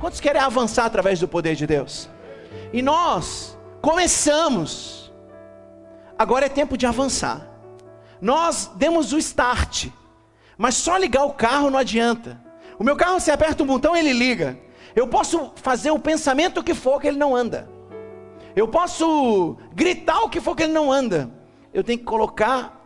Quantos querem avançar através do poder de Deus? E nós começamos. Agora é tempo de avançar. Nós demos o start, mas só ligar o carro não adianta. O meu carro, você aperta um botão, ele liga. Eu posso fazer o pensamento que for que ele não anda. Eu posso gritar o que for que ele não anda. Eu tenho que colocar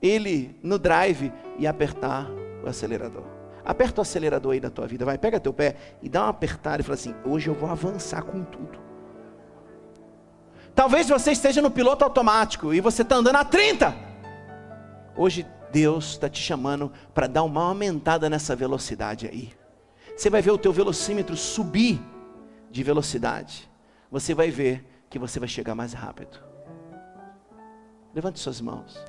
ele no drive e apertar o acelerador. Aperta o acelerador aí da tua vida, vai, pega teu pé e dá uma apertada e fala assim: hoje eu vou avançar com tudo. Talvez você esteja no piloto automático e você está andando a 30. Hoje Deus está te chamando para dar uma aumentada nessa velocidade aí. Você vai ver o teu velocímetro subir de velocidade. Você vai ver que você vai chegar mais rápido. Levante suas mãos.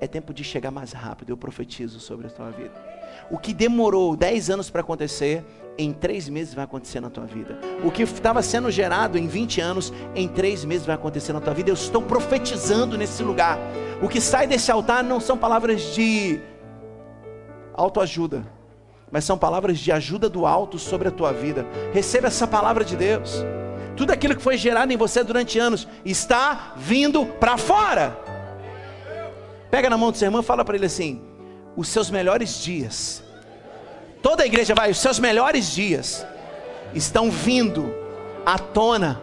É tempo de chegar mais rápido. Eu profetizo sobre a tua vida. O que demorou 10 anos para acontecer, em 3 meses vai acontecer na tua vida. O que estava sendo gerado em 20 anos, em 3 meses vai acontecer na tua vida. Eu estou profetizando nesse lugar. O que sai desse altar não são palavras de autoajuda, mas são palavras de ajuda do alto sobre a tua vida. Receba essa palavra de Deus. Tudo aquilo que foi gerado em você durante anos está vindo para fora. Pega na mão do seu irmão e fala para ele assim: os seus melhores dias. Toda a igreja vai, os seus melhores dias estão vindo à tona.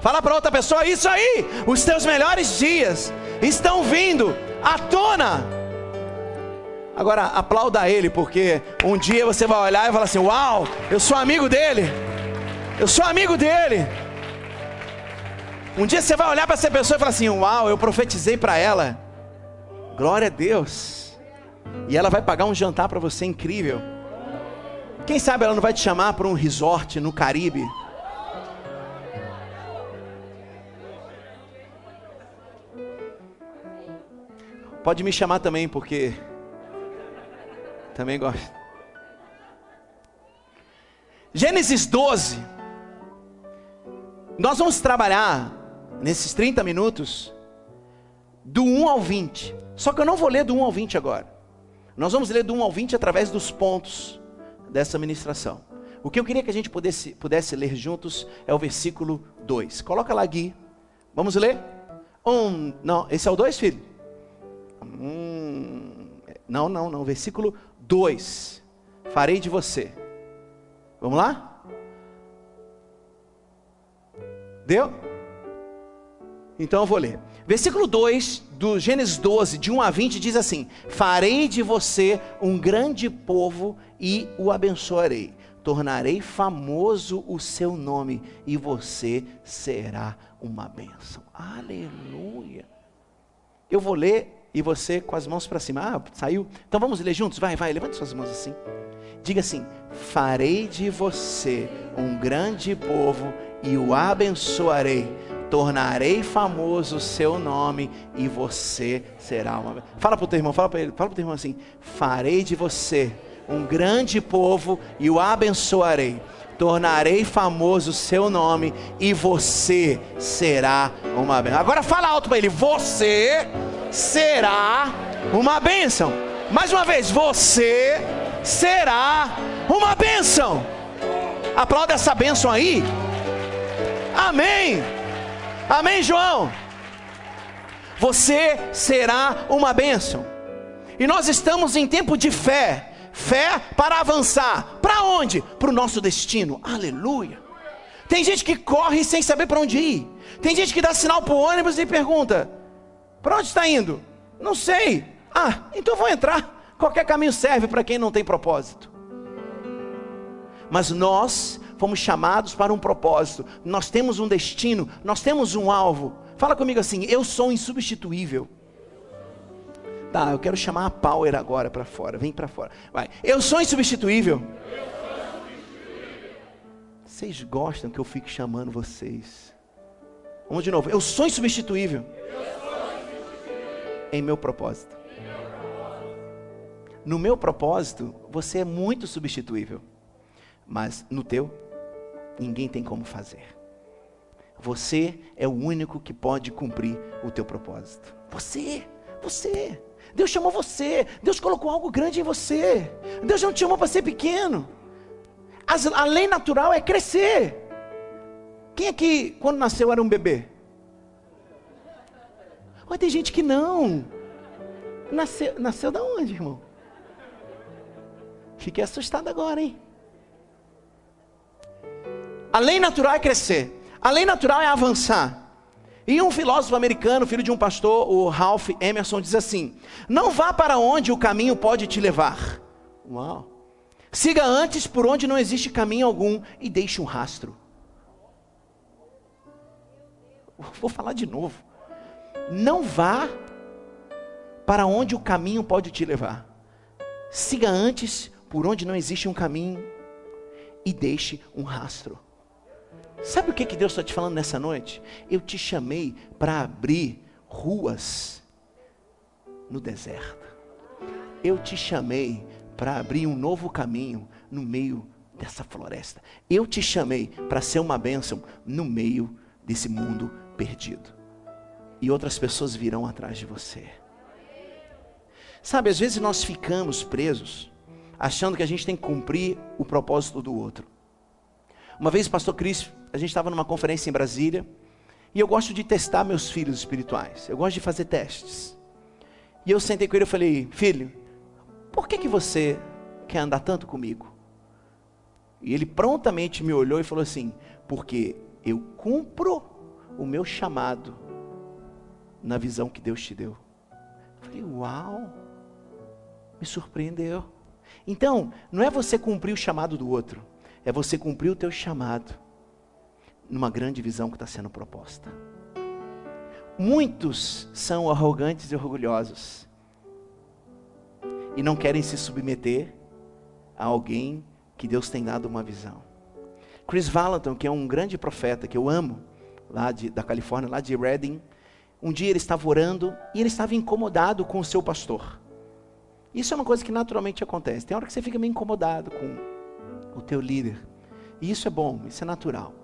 Fala para outra pessoa isso aí, os teus melhores dias estão vindo à tona. Agora aplauda ele, porque um dia você vai olhar e falar assim: Uau, eu sou amigo dele. Eu sou amigo dele. Um dia você vai olhar para essa pessoa e falar assim: Uau, eu profetizei para ela. Glória a Deus. E ela vai pagar um jantar para você incrível. Quem sabe ela não vai te chamar para um resort no Caribe? Pode me chamar também, porque também gosto. Gênesis 12. Nós vamos trabalhar nesses 30 minutos do 1 ao 20. Só que eu não vou ler do 1 ao 20 agora. Nós vamos ler do 1 ao 20 através dos pontos dessa ministração. O que eu queria que a gente pudesse, pudesse ler juntos é o versículo 2. Coloca lá, Gui. Vamos ler? Um, não, esse é o 2, filho? Hum, não, não, não. Versículo 2. Farei de você. Vamos lá? Deu? Então eu vou ler. Versículo 2 do Gênesis 12, de 1 a 20, diz assim: Farei de você um grande povo e o abençoarei. Tornarei famoso o seu nome e você será uma bênção. Aleluia. Eu vou ler e você com as mãos para cima. Ah, saiu? Então vamos ler juntos? Vai, vai, levante suas mãos assim. Diga assim: Farei de você um grande povo e o abençoarei. Tornarei famoso o seu nome e você será uma. Fala para o teu irmão, fala para ele, fala para o teu irmão assim: Farei de você um grande povo e o abençoarei. Tornarei famoso o seu nome e você será uma bênção. Agora fala alto para ele: Você será uma bênção. Mais uma vez, você será uma bênção. Aplauda essa bênção aí. Amém. Amém, João. Você será uma bênção. E nós estamos em tempo de fé. Fé para avançar. Para onde? Para o nosso destino. Aleluia. Tem gente que corre sem saber para onde ir. Tem gente que dá sinal para o ônibus e pergunta: Para onde está indo? Não sei. Ah, então vou entrar. Qualquer caminho serve para quem não tem propósito. Mas nós fomos chamados para um propósito. Nós temos um destino, nós temos um alvo. Fala comigo assim: eu sou insubstituível. Tá, eu quero chamar a Power agora para fora. Vem para fora. Vai. Eu sou insubstituível. Vocês gostam que eu fique chamando vocês? Vamos de novo. Eu sou insubstituível. Em meu propósito. No meu propósito, você é muito substituível. Mas no teu, ninguém tem como fazer. Você é o único que pode cumprir o teu propósito. Você, você. Deus chamou você. Deus colocou algo grande em você. Deus não te chamou para ser pequeno. As, a lei natural é crescer. Quem aqui, quando nasceu, era um bebê? Olha, tem gente que não. Nasceu, nasceu da onde, irmão? Fiquei assustado agora, hein? A lei natural é crescer. A lei natural é avançar. E um filósofo americano, filho de um pastor, o Ralph Emerson, diz assim: Não vá para onde o caminho pode te levar. Uau. Siga antes por onde não existe caminho algum e deixe um rastro. Vou falar de novo. Não vá para onde o caminho pode te levar. Siga antes por onde não existe um caminho e deixe um rastro. Sabe o que, que Deus está te falando nessa noite? Eu te chamei para abrir ruas no deserto. Eu te chamei para abrir um novo caminho no meio dessa floresta. Eu te chamei para ser uma bênção no meio desse mundo perdido. E outras pessoas virão atrás de você. Sabe, às vezes nós ficamos presos, achando que a gente tem que cumprir o propósito do outro. Uma vez o pastor Cris, a gente estava numa conferência em Brasília, e eu gosto de testar meus filhos espirituais. Eu gosto de fazer testes. E eu sentei com ele e falei: "Filho, por que que você quer andar tanto comigo?" E ele prontamente me olhou e falou assim: "Porque eu cumpro o meu chamado na visão que Deus te deu." Eu falei: "Uau!" Me surpreendeu. Então, não é você cumprir o chamado do outro é você cumprir o teu chamado numa grande visão que está sendo proposta. Muitos são arrogantes e orgulhosos e não querem se submeter a alguém que Deus tem dado uma visão. Chris Valentin, que é um grande profeta que eu amo, lá de, da Califórnia, lá de Redding, um dia ele estava orando e ele estava incomodado com o seu pastor. Isso é uma coisa que naturalmente acontece. Tem hora que você fica meio incomodado com o teu líder. E isso é bom, isso é natural.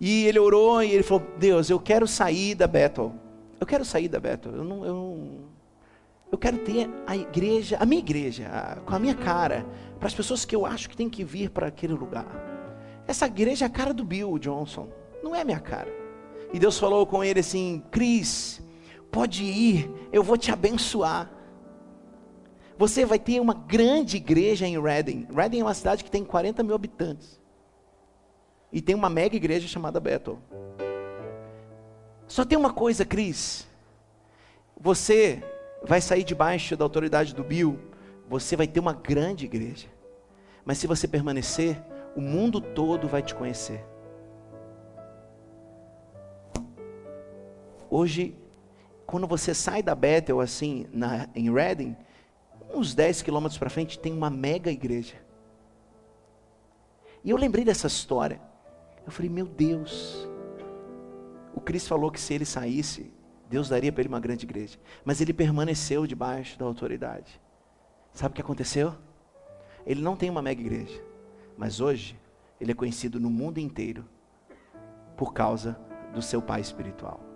E ele orou e ele falou: Deus, eu quero sair da Bethel. Eu quero sair da Bethel. Eu não, eu não, eu quero ter a igreja, a minha igreja, a, com a minha cara, para as pessoas que eu acho que tem que vir para aquele lugar. Essa igreja é a cara do Bill Johnson, não é a minha cara. E Deus falou com ele assim: Cris, pode ir, eu vou te abençoar. Você vai ter uma grande igreja em Reading. Reading é uma cidade que tem 40 mil habitantes. E tem uma mega igreja chamada Bethel. Só tem uma coisa, Cris. Você vai sair debaixo da autoridade do Bill. Você vai ter uma grande igreja. Mas se você permanecer, o mundo todo vai te conhecer. Hoje, quando você sai da Bethel assim, na, em Reading, uns 10 quilômetros para frente tem uma mega igreja. E eu lembrei dessa história. Eu falei, meu Deus. O Cristo falou que se ele saísse, Deus daria para ele uma grande igreja. Mas ele permaneceu debaixo da autoridade. Sabe o que aconteceu? Ele não tem uma mega igreja. Mas hoje, ele é conhecido no mundo inteiro por causa do seu pai espiritual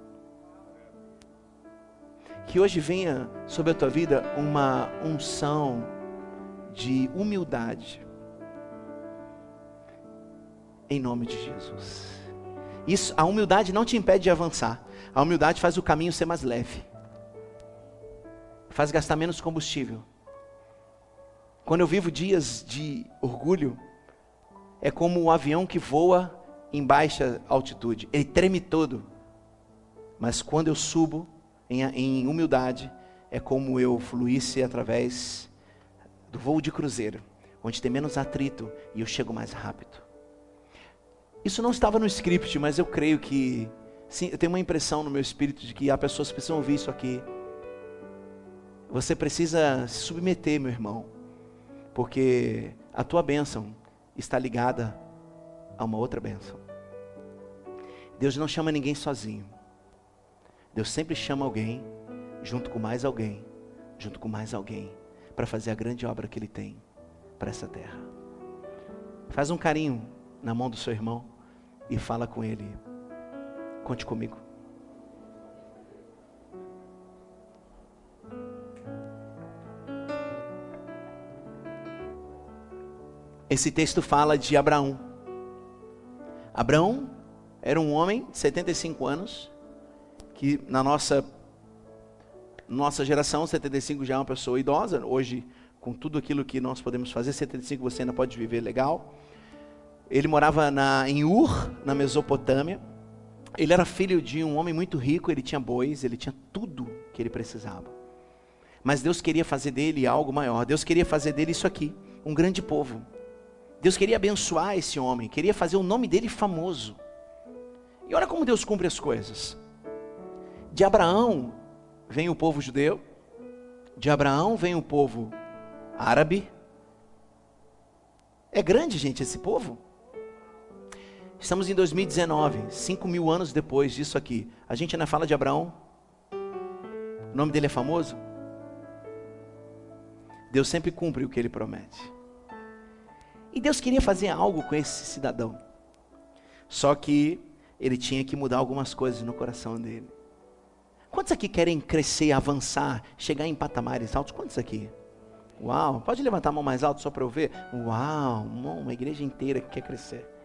que hoje venha sobre a tua vida uma unção de humildade. Em nome de Jesus. Isso, a humildade não te impede de avançar. A humildade faz o caminho ser mais leve. Faz gastar menos combustível. Quando eu vivo dias de orgulho, é como um avião que voa em baixa altitude. Ele treme todo. Mas quando eu subo, em, em humildade, é como eu fluísse através do voo de cruzeiro, onde tem menos atrito e eu chego mais rápido. Isso não estava no script, mas eu creio que, sim, eu tenho uma impressão no meu espírito de que há pessoas que precisam ouvir isso aqui. Você precisa se submeter, meu irmão, porque a tua bênção está ligada a uma outra bênção. Deus não chama ninguém sozinho. Deus sempre chama alguém, junto com mais alguém, junto com mais alguém, para fazer a grande obra que Ele tem para essa terra. Faz um carinho na mão do seu irmão e fala com ele. Conte comigo. esse texto fala de Abraão. Abraão era um homem de 75 anos, que na nossa, nossa geração, 75 já é uma pessoa idosa, hoje, com tudo aquilo que nós podemos fazer, 75 você ainda pode viver legal. Ele morava na, em Ur, na Mesopotâmia. Ele era filho de um homem muito rico, ele tinha bois, ele tinha tudo que ele precisava. Mas Deus queria fazer dele algo maior. Deus queria fazer dele isso aqui, um grande povo. Deus queria abençoar esse homem, queria fazer o nome dele famoso. E olha como Deus cumpre as coisas. De Abraão vem o povo judeu, de Abraão vem o povo árabe. É grande, gente, esse povo. Estamos em 2019, cinco mil anos depois disso aqui. A gente ainda fala de Abraão. O nome dele é famoso. Deus sempre cumpre o que ele promete. E Deus queria fazer algo com esse cidadão. Só que ele tinha que mudar algumas coisas no coração dele. Quantos aqui querem crescer, avançar, chegar em patamares altos? Quantos aqui? Uau, pode levantar a mão mais alto só para eu ver? Uau, uma igreja inteira que quer crescer.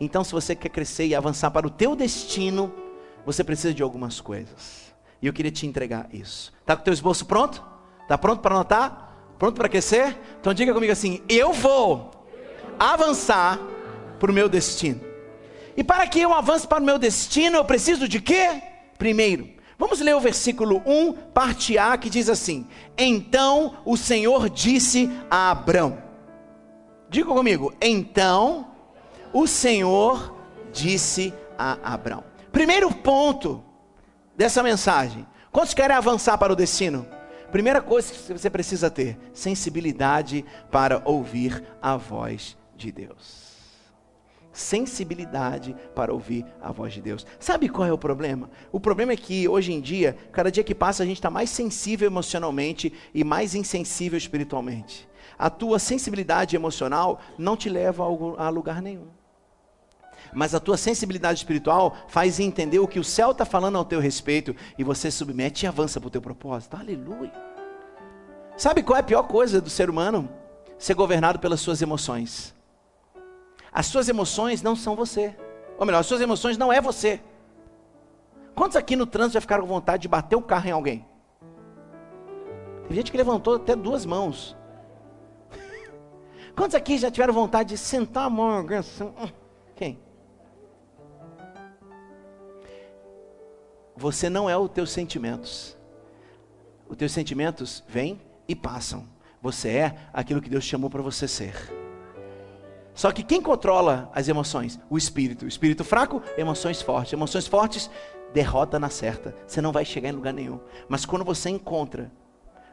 Então, se você quer crescer e avançar para o teu destino, você precisa de algumas coisas. E eu queria te entregar isso. Tá com o teu esboço pronto? Tá pronto para anotar? Pronto para crescer? Então diga comigo assim: eu vou avançar para o meu destino. E para que eu avance para o meu destino, eu preciso de quê? Primeiro, Vamos ler o versículo 1, parte A, que diz assim: Então o Senhor disse a Abrão. Diga comigo, então o Senhor disse a Abrão. Primeiro ponto dessa mensagem. Quantos querem avançar para o destino? Primeira coisa que você precisa ter: sensibilidade para ouvir a voz de Deus sensibilidade para ouvir a voz de Deus. Sabe qual é o problema? O problema é que hoje em dia, cada dia que passa, a gente está mais sensível emocionalmente e mais insensível espiritualmente. A tua sensibilidade emocional não te leva a lugar nenhum. Mas a tua sensibilidade espiritual faz entender o que o céu está falando ao teu respeito e você submete e avança para o teu propósito. Aleluia. Sabe qual é a pior coisa do ser humano? Ser governado pelas suas emoções. As suas emoções não são você. Ou melhor, as suas emoções não é você. Quantos aqui no trânsito já ficaram com vontade de bater o carro em alguém? Tem gente que levantou até duas mãos. Quantos aqui já tiveram vontade de sentar a mão em assim? Hum, quem? Você não é os teus sentimentos. Os teus sentimentos vêm e passam. Você é aquilo que Deus chamou para você ser. Só que quem controla as emoções? O espírito. O espírito fraco, emoções fortes. Emoções fortes, derrota na certa. Você não vai chegar em lugar nenhum. Mas quando você encontra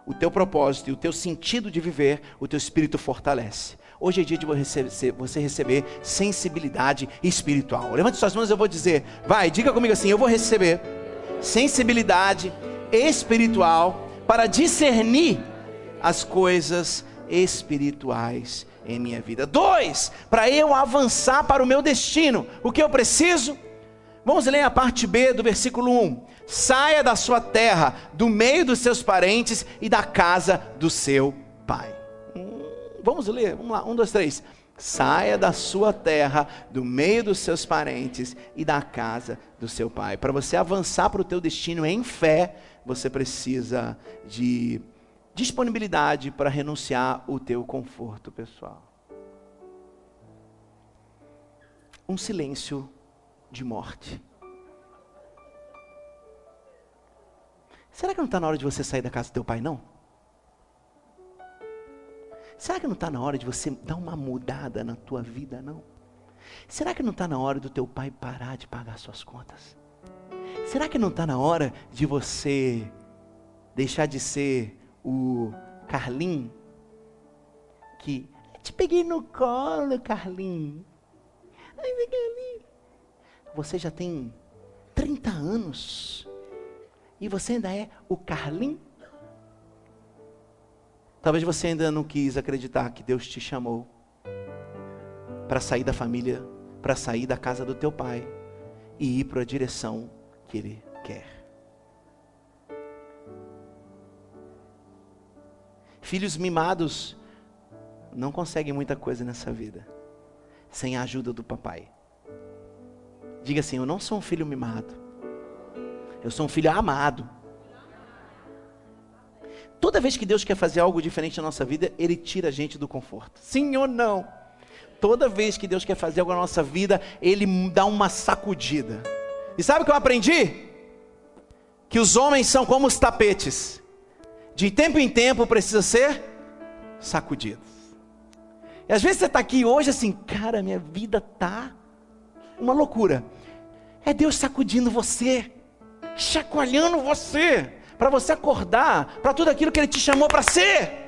o teu propósito e o teu sentido de viver, o teu espírito fortalece. Hoje é dia de você receber sensibilidade espiritual. Levante suas mãos, eu vou dizer. Vai, diga comigo assim: eu vou receber sensibilidade espiritual para discernir as coisas espirituais em minha vida. Dois, para eu avançar para o meu destino, o que eu preciso? Vamos ler a parte B do versículo 1. Saia da sua terra, do meio dos seus parentes e da casa do seu pai. Hum, vamos ler, vamos lá, um, dois, três. Saia da sua terra, do meio dos seus parentes e da casa do seu pai. Para você avançar para o teu destino em fé, você precisa de disponibilidade para renunciar o teu conforto pessoal. Um silêncio de morte. Será que não está na hora de você sair da casa do teu pai, não? Será que não está na hora de você dar uma mudada na tua vida, não? Será que não está na hora do teu pai parar de pagar suas contas? Será que não está na hora de você deixar de ser o Carlinho, que te peguei no colo, Carlinho. Ai, Carlinho. Você já tem 30 anos e você ainda é o Carlinho? Talvez você ainda não quis acreditar que Deus te chamou para sair da família, para sair da casa do teu pai e ir para a direção que Ele quer. Filhos mimados não consegue muita coisa nessa vida sem a ajuda do papai. Diga assim: Eu não sou um filho mimado, eu sou um filho amado. Toda vez que Deus quer fazer algo diferente na nossa vida, Ele tira a gente do conforto. Sim ou não? Toda vez que Deus quer fazer algo na nossa vida, Ele dá uma sacudida. E sabe o que eu aprendi? Que os homens são como os tapetes. De tempo em tempo precisa ser sacudidos. E às vezes você está aqui hoje assim, cara, minha vida tá uma loucura. É Deus sacudindo você, chacoalhando você para você acordar para tudo aquilo que Ele te chamou para ser.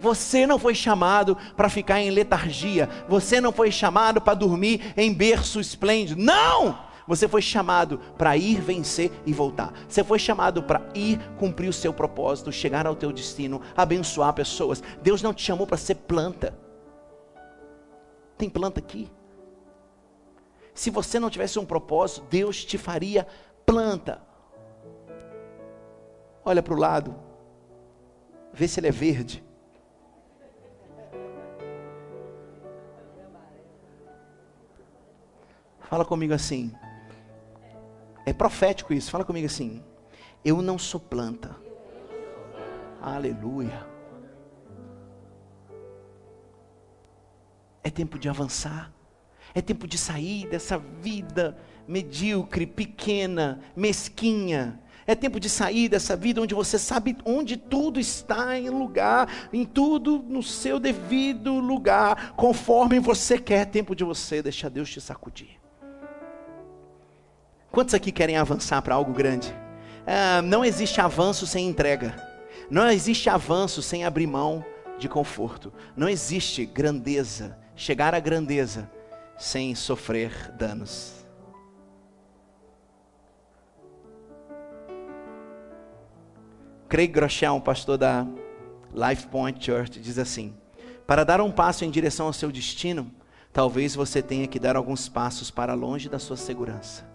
Você não foi chamado para ficar em letargia. Você não foi chamado para dormir em berço esplêndido. Não! Você foi chamado para ir vencer e voltar. Você foi chamado para ir cumprir o seu propósito, chegar ao teu destino, abençoar pessoas. Deus não te chamou para ser planta. Tem planta aqui. Se você não tivesse um propósito, Deus te faria planta. Olha para o lado, vê se ele é verde. Fala comigo assim. É profético isso. Fala comigo assim. Eu não sou planta. Aleluia. É tempo de avançar. É tempo de sair dessa vida medíocre, pequena, mesquinha. É tempo de sair dessa vida onde você sabe onde tudo está em lugar, em tudo no seu devido lugar, conforme você quer. É tempo de você deixar Deus te sacudir. Quantos aqui querem avançar para algo grande? Ah, não existe avanço sem entrega. Não existe avanço sem abrir mão de conforto. Não existe grandeza, chegar à grandeza sem sofrer danos. Craig Groeschel, pastor da Life Point Church, diz assim: Para dar um passo em direção ao seu destino, talvez você tenha que dar alguns passos para longe da sua segurança.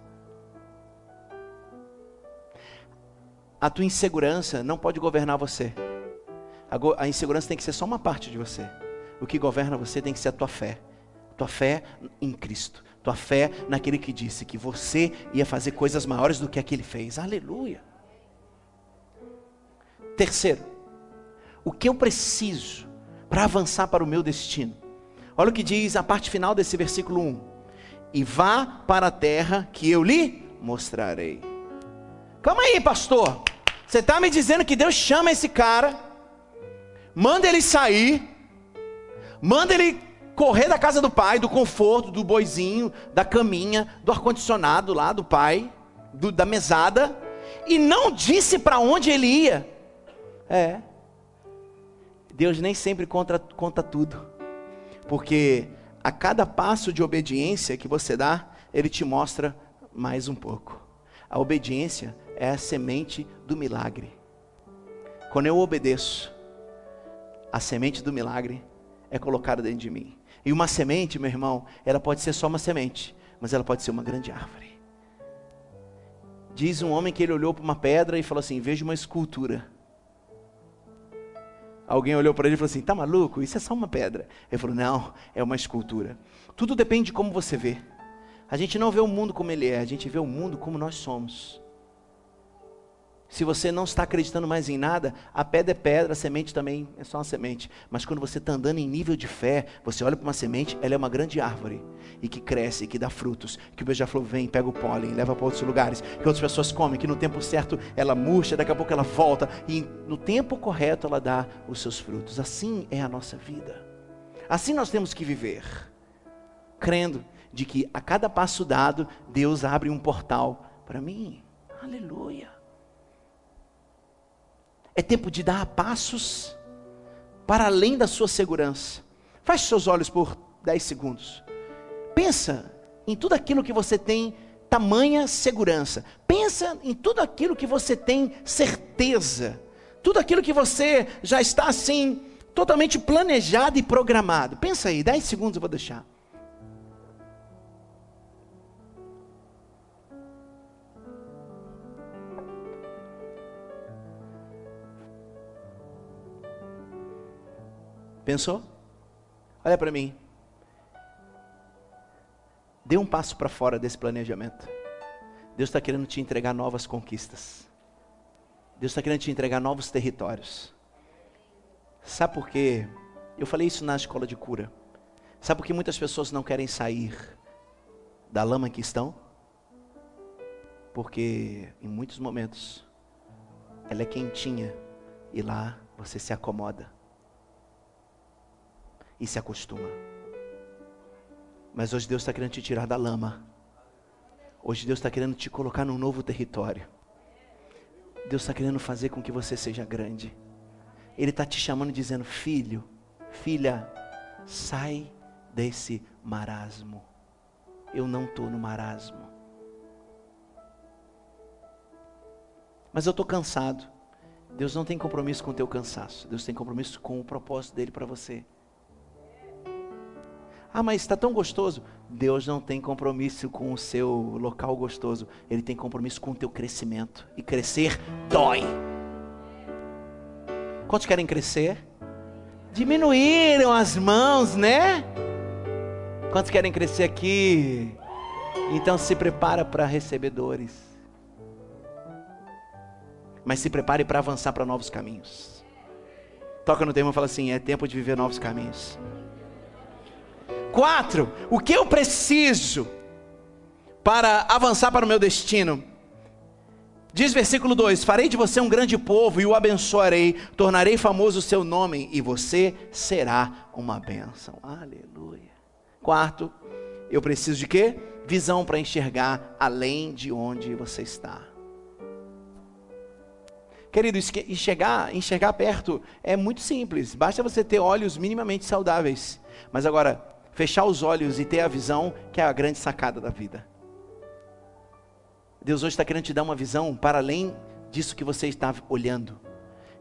A tua insegurança não pode governar você. A, insegurança tem que ser só uma parte de você. O que governa você tem que ser a tua fé. Tua fé em Cristo. Tua fé naquele que disse que você ia fazer coisas maiores do que aquele fez. Aleluia. Terceiro, o que eu preciso para avançar para o meu destino? Olha o que diz a parte final desse versículo 1: E vá para a terra que eu lhe mostrarei. Calma aí, pastor. Você está me dizendo que Deus chama esse cara, manda ele sair, manda ele correr da casa do pai, do conforto, do boizinho, da caminha, do ar-condicionado lá do pai, do, da mesada, e não disse para onde ele ia. É. Deus nem sempre conta, conta tudo. Porque a cada passo de obediência que você dá, Ele te mostra mais um pouco. A obediência é a semente do milagre. Quando eu obedeço, a semente do milagre é colocada dentro de mim. E uma semente, meu irmão, ela pode ser só uma semente, mas ela pode ser uma grande árvore. Diz um homem que ele olhou para uma pedra e falou assim: Vejo uma escultura. Alguém olhou para ele e falou assim: Tá maluco? Isso é só uma pedra. Ele falou: Não, é uma escultura. Tudo depende de como você vê. A gente não vê o mundo como ele é, a gente vê o mundo como nós somos. Se você não está acreditando mais em nada, a pedra é pedra, a semente também é só uma semente. Mas quando você está andando em nível de fé, você olha para uma semente, ela é uma grande árvore. E que cresce, que dá frutos. Que o beija-flor vem, pega o pólen, leva para outros lugares. Que outras pessoas comem, que no tempo certo ela murcha, daqui a pouco ela volta. E no tempo correto ela dá os seus frutos. Assim é a nossa vida. Assim nós temos que viver. Crendo de que a cada passo dado, Deus abre um portal para mim. Aleluia. É tempo de dar passos para além da sua segurança. Feche seus olhos por 10 segundos. Pensa em tudo aquilo que você tem tamanha segurança. Pensa em tudo aquilo que você tem certeza. Tudo aquilo que você já está assim totalmente planejado e programado. Pensa aí, 10 segundos eu vou deixar. Pensou? Olha para mim. Dê um passo para fora desse planejamento. Deus está querendo te entregar novas conquistas. Deus está querendo te entregar novos territórios. Sabe por quê? Eu falei isso na escola de cura. Sabe por que muitas pessoas não querem sair da lama que estão? Porque em muitos momentos ela é quentinha e lá você se acomoda e se acostuma. Mas hoje Deus está querendo te tirar da lama. Hoje Deus está querendo te colocar num novo território. Deus está querendo fazer com que você seja grande. Ele está te chamando dizendo: Filho, filha, sai desse marasmo. Eu não estou no marasmo. Mas eu estou cansado. Deus não tem compromisso com o teu cansaço. Deus tem compromisso com o propósito dele para você. Ah, mas está tão gostoso. Deus não tem compromisso com o seu local gostoso. Ele tem compromisso com o teu crescimento. E crescer dói. Quantos querem crescer? Diminuíram as mãos, né? Quantos querem crescer aqui? Então se prepara para recebedores. Mas se prepare para avançar para novos caminhos. Toca no tema e fala assim: é tempo de viver novos caminhos. Quatro, o que eu preciso para avançar para o meu destino? Diz versículo 2: Farei de você um grande povo e o abençoarei, tornarei famoso o seu nome e você será uma bênção. Aleluia. Quarto, eu preciso de quê? Visão para enxergar além de onde você está. Querido, enxergar, enxergar perto é muito simples, basta você ter olhos minimamente saudáveis. Mas agora, fechar os olhos e ter a visão, que é a grande sacada da vida. Deus hoje está querendo te dar uma visão para além disso que você está olhando.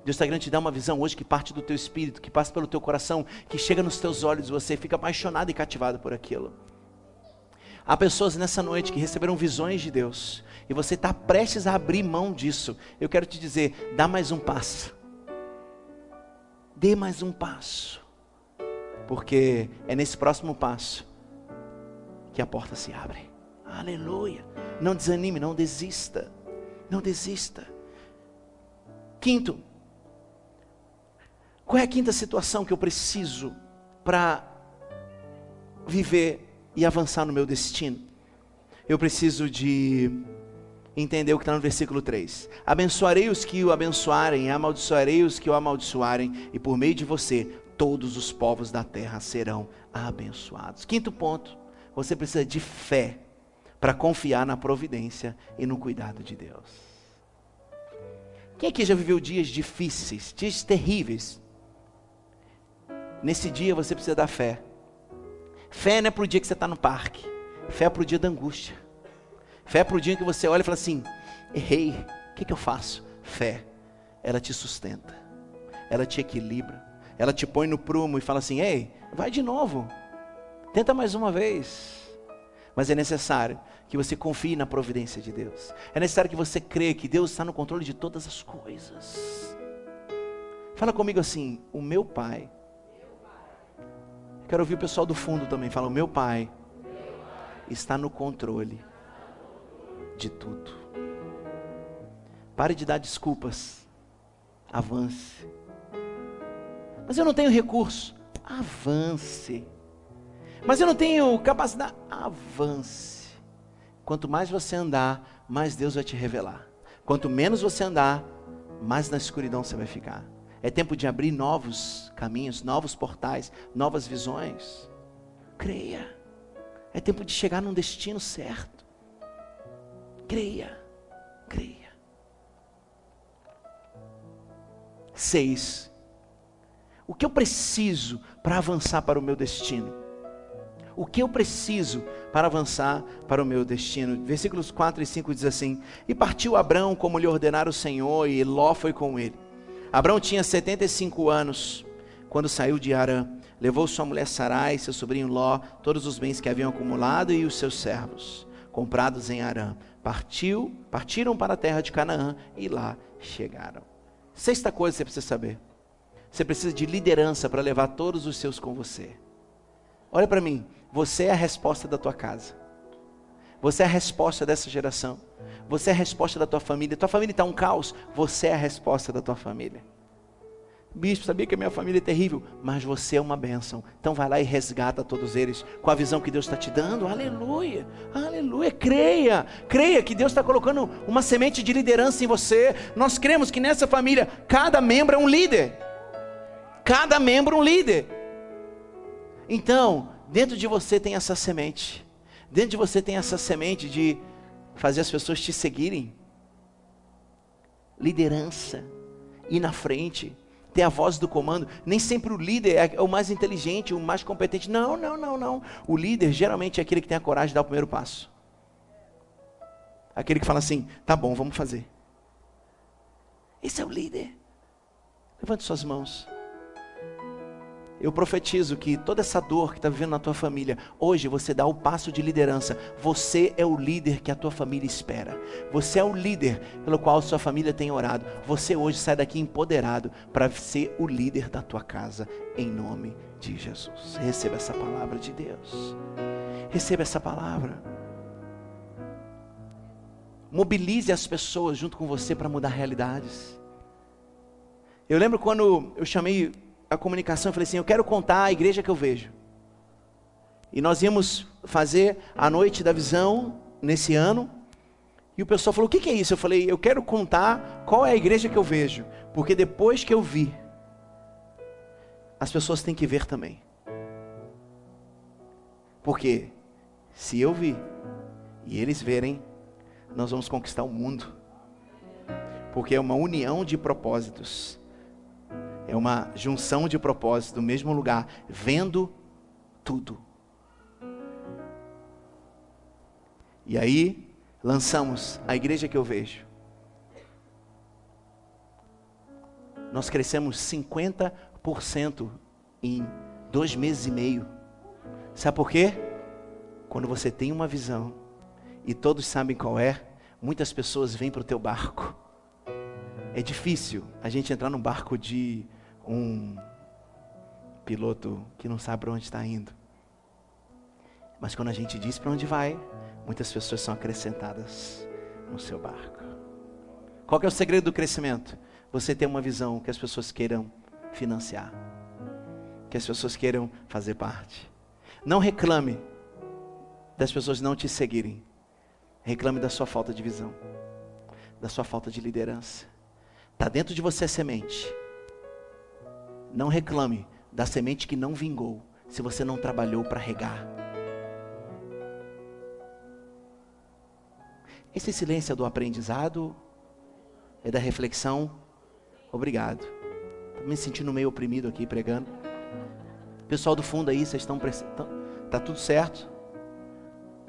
Deus está querendo te dar uma visão hoje que parte do teu espírito, que passa pelo teu coração, que chega nos teus olhos, você fica apaixonado e cativado por aquilo. Há pessoas nessa noite que receberam visões de Deus e você está prestes a abrir mão disso. Eu quero te dizer, dá mais um passo. Dê mais um passo porque é nesse próximo passo que a porta se abre. Aleluia. Não desanime, não desista. Não desista. Quinto, qual é a quinta situação que eu preciso para viver e avançar no meu destino? Eu preciso de entender o que está no versículo 3. Abençoarei os que o abençoarem, amaldiçoarei os que o amaldiçoarem, e por meio de você todos os povos da terra serão abençoados. Quinto ponto, você precisa de fé para confiar na providência e no cuidado de Deus. Quem aqui já viveu dias difíceis, dias terríveis? Nesse dia você precisa da fé. Fé não é para o dia que você está no parque. Fé é para o dia da angústia. Fé é para o dia que você olha e fala assim: errei, o que, que eu faço? Fé, ela te sustenta, ela te equilibra, ela te põe no prumo e fala assim: ei, vai de novo, tenta mais uma vez. Mas é necessário que você confie na providência de Deus. É necessário que você creia que Deus está no controle de todas as coisas. Fala comigo assim: o meu pai. Quero ouvir o pessoal do fundo também. Fala: o meu pai está no controle de tudo. Pare de dar desculpas. Avance. Mas eu não tenho recurso. Avance. Mas eu não tenho capacidade. Avance. Quanto mais você andar, mais Deus vai te revelar. Quanto menos você andar, mais na escuridão você vai ficar. É tempo de abrir novos caminhos, novos portais, novas visões. Creia. É tempo de chegar num destino certo. Creia. Creia. Seis. O que eu preciso para avançar para o meu destino? O que eu preciso para avançar para o meu destino? Versículos 4 e 5 diz assim: E partiu Abrão como lhe ordenara o Senhor, e Ló foi com ele. Abrão tinha 75 anos quando saiu de Arã. Levou sua mulher Sarai, seu sobrinho Ló, todos os bens que haviam acumulado e os seus servos, comprados em Arã. Partiu, partiram para a terra de Canaã e lá chegaram. Sexta coisa que você precisa saber Você precisa de liderança para levar todos os seus com você. Olha para mim, você é a resposta da tua casa. Você é a resposta dessa geração. Você é a resposta da tua família. Tua família está um caos. Você é a resposta da tua família. Bispo, sabia que a minha família é terrível, mas você é uma bênção. Então vai lá e resgata todos eles com a visão que Deus está te dando. Aleluia, aleluia. Creia, creia que Deus está colocando uma semente de liderança em você. Nós cremos que nessa família cada membro é um líder. Cada membro um líder. Então, dentro de você tem essa semente. Dentro de você tem essa semente de fazer as pessoas te seguirem. Liderança, ir na frente ter a voz do comando. Nem sempre o líder é o mais inteligente, o mais competente. Não, não, não, não. O líder geralmente é aquele que tem a coragem de dar o primeiro passo. Aquele que fala assim: tá bom, vamos fazer. Esse é o líder. Levante suas mãos eu profetizo que toda essa dor que está vivendo na tua família, hoje você dá o passo de liderança. Você é o líder que a tua família espera. Você é o líder pelo qual sua família tem orado. Você hoje sai daqui empoderado para ser o líder da tua casa, em nome de Jesus. Receba essa palavra de Deus. Receba essa palavra. Mobilize as pessoas junto com você para mudar realidades. Eu lembro quando eu chamei a comunicação, eu falei assim: eu quero contar a igreja que eu vejo. E nós íamos fazer a noite da visão nesse ano. E o pessoal falou: o que, que é isso? Eu falei: eu quero contar qual é a igreja que eu vejo. Porque depois que eu vi, as pessoas têm que ver também. Porque se eu vi e eles verem, nós vamos conquistar o mundo. Porque é uma união de propósitos é uma junção de propósitos no mesmo lugar, vendo tudo. E aí, lançamos a igreja que eu vejo. Nós crescemos 50% em dois meses e meio. Sabe por quê? Quando você tem uma visão e todos sabem qual é, muitas pessoas vêm para o teu barco. É difícil a gente entrar num barco de um piloto que não sabe para onde está indo. Mas quando a gente diz para onde vai, muitas pessoas são acrescentadas no seu barco. Qual é o segredo do crescimento? Você ter uma visão que as pessoas queiram financiar, que as pessoas queiram fazer parte. Não reclame das pessoas não te seguirem. Reclame da sua falta de visão, da sua falta de liderança. Está dentro de você a semente. Não reclame da semente que não vingou, se você não trabalhou para regar. Esse silêncio é do aprendizado? É da reflexão? Obrigado. Estou me sentindo meio oprimido aqui pregando. Pessoal do fundo aí, vocês estão. Tá tudo certo?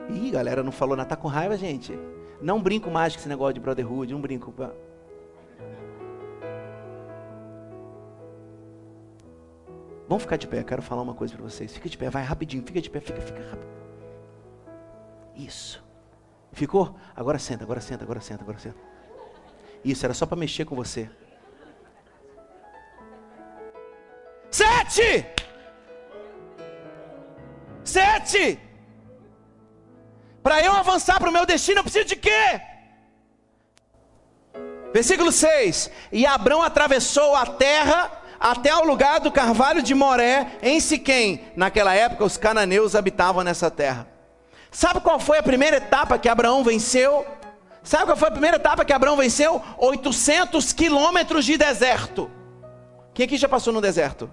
Ih, galera, não falou nada. Tá com raiva, gente? Não brinco mais com esse negócio de brotherhood. Não brinco. Vamos ficar de pé, eu quero falar uma coisa para vocês. Fica de pé, vai rapidinho, fica de pé, fica, fica rápido. Isso. Ficou? Agora senta, agora senta, agora senta, agora senta. Isso, era só para mexer com você. Sete! Sete! Para eu avançar para o meu destino, eu preciso de quê? Versículo 6: E Abraão atravessou a terra até o lugar do carvalho de Moré, em Siquém. Naquela época, os cananeus habitavam nessa terra. Sabe qual foi a primeira etapa que Abraão venceu? Sabe qual foi a primeira etapa que Abraão venceu? 800 quilômetros de deserto. Quem aqui já passou no deserto?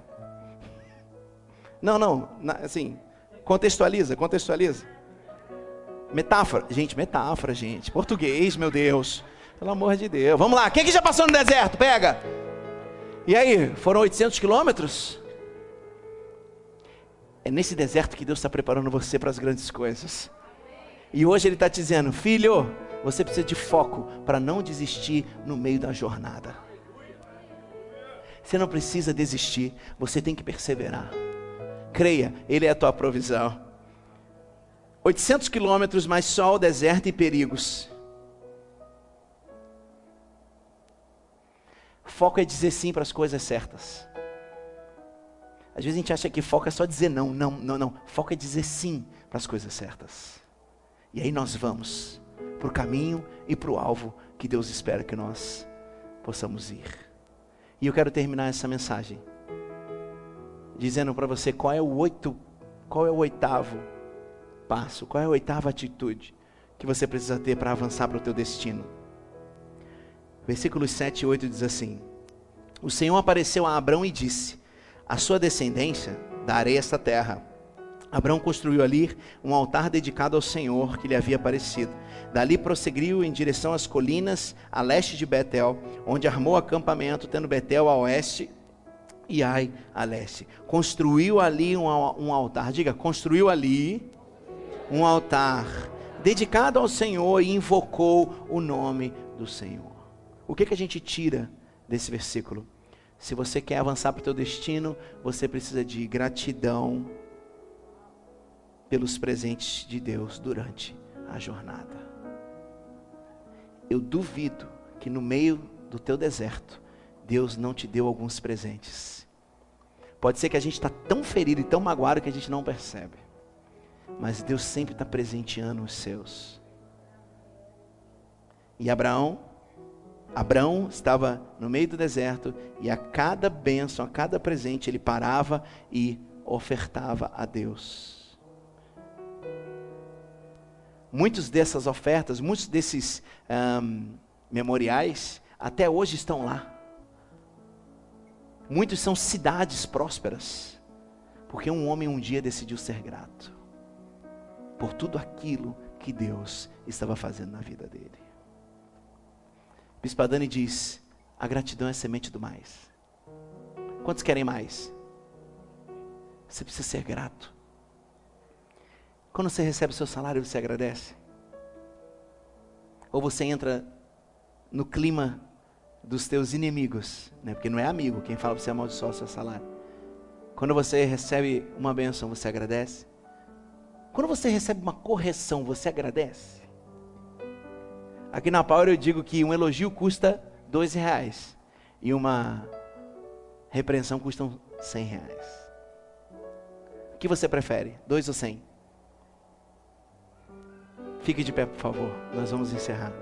Não, não, assim, contextualiza, contextualiza. Metáfora, gente, metáfora, gente. Português, meu Deus. Pelo amor de Deus. Vamos lá, quem aqui já passou no deserto? Pega. E aí, foram 800 quilômetros? É nesse deserto que Deus está preparando você para as grandes coisas. E hoje Ele está te dizendo, filho, você precisa de foco para não desistir no meio da jornada. Você não precisa desistir, você tem que perseverar. Creia, Ele é a tua provisão. 800 quilômetros, mais sol, deserto e perigos. Foco é dizer sim para as coisas certas. Às vezes a gente acha que foco é só dizer não, não, não, não. Foco é dizer sim para as coisas certas. E aí nós vamos para o caminho e para o alvo que Deus espera que nós possamos ir. E eu quero terminar essa mensagem dizendo para você qual é o oito, qual é o oitavo passo, qual é a oitava atitude que você precisa ter para avançar para o teu destino. Versículos 7 e 8 diz assim: O Senhor apareceu a Abrão e disse: A sua descendência darei esta terra. Abrão construiu ali um altar dedicado ao Senhor que lhe havia aparecido. Dali prosseguiu em direção às colinas a leste de Betel, onde armou acampamento, tendo Betel a oeste e Ai a leste. Construiu ali um, um altar, diga, construiu ali um altar dedicado ao Senhor e invocou o nome do Senhor. O que, que a gente tira desse versículo? Se você quer avançar para o teu destino, você precisa de gratidão pelos presentes de Deus durante a jornada. Eu duvido que no meio do teu deserto, Deus não te deu alguns presentes. Pode ser que a gente está tão ferido e tão magoado que a gente não percebe. Mas Deus sempre está presenteando os seus. E Abraão Abraão estava no meio do deserto e a cada bênção, a cada presente, ele parava e ofertava a Deus. Muitas dessas ofertas, muitos desses um, memoriais, até hoje estão lá. Muitos são cidades prósperas, porque um homem um dia decidiu ser grato por tudo aquilo que Deus estava fazendo na vida dele. Bispo Adani diz: a gratidão é a semente do mais. Quantos querem mais? Você precisa ser grato. Quando você recebe o seu salário, você agradece? Ou você entra no clima dos teus inimigos, né? porque não é amigo quem fala para você amaldiçoar o seu salário. Quando você recebe uma benção, você agradece? Quando você recebe uma correção, você agradece? Aqui na Power eu digo que um elogio custa dois reais e uma repreensão custa cem reais. O que você prefere? Dois ou cem? Fique de pé, por favor. Nós vamos encerrar.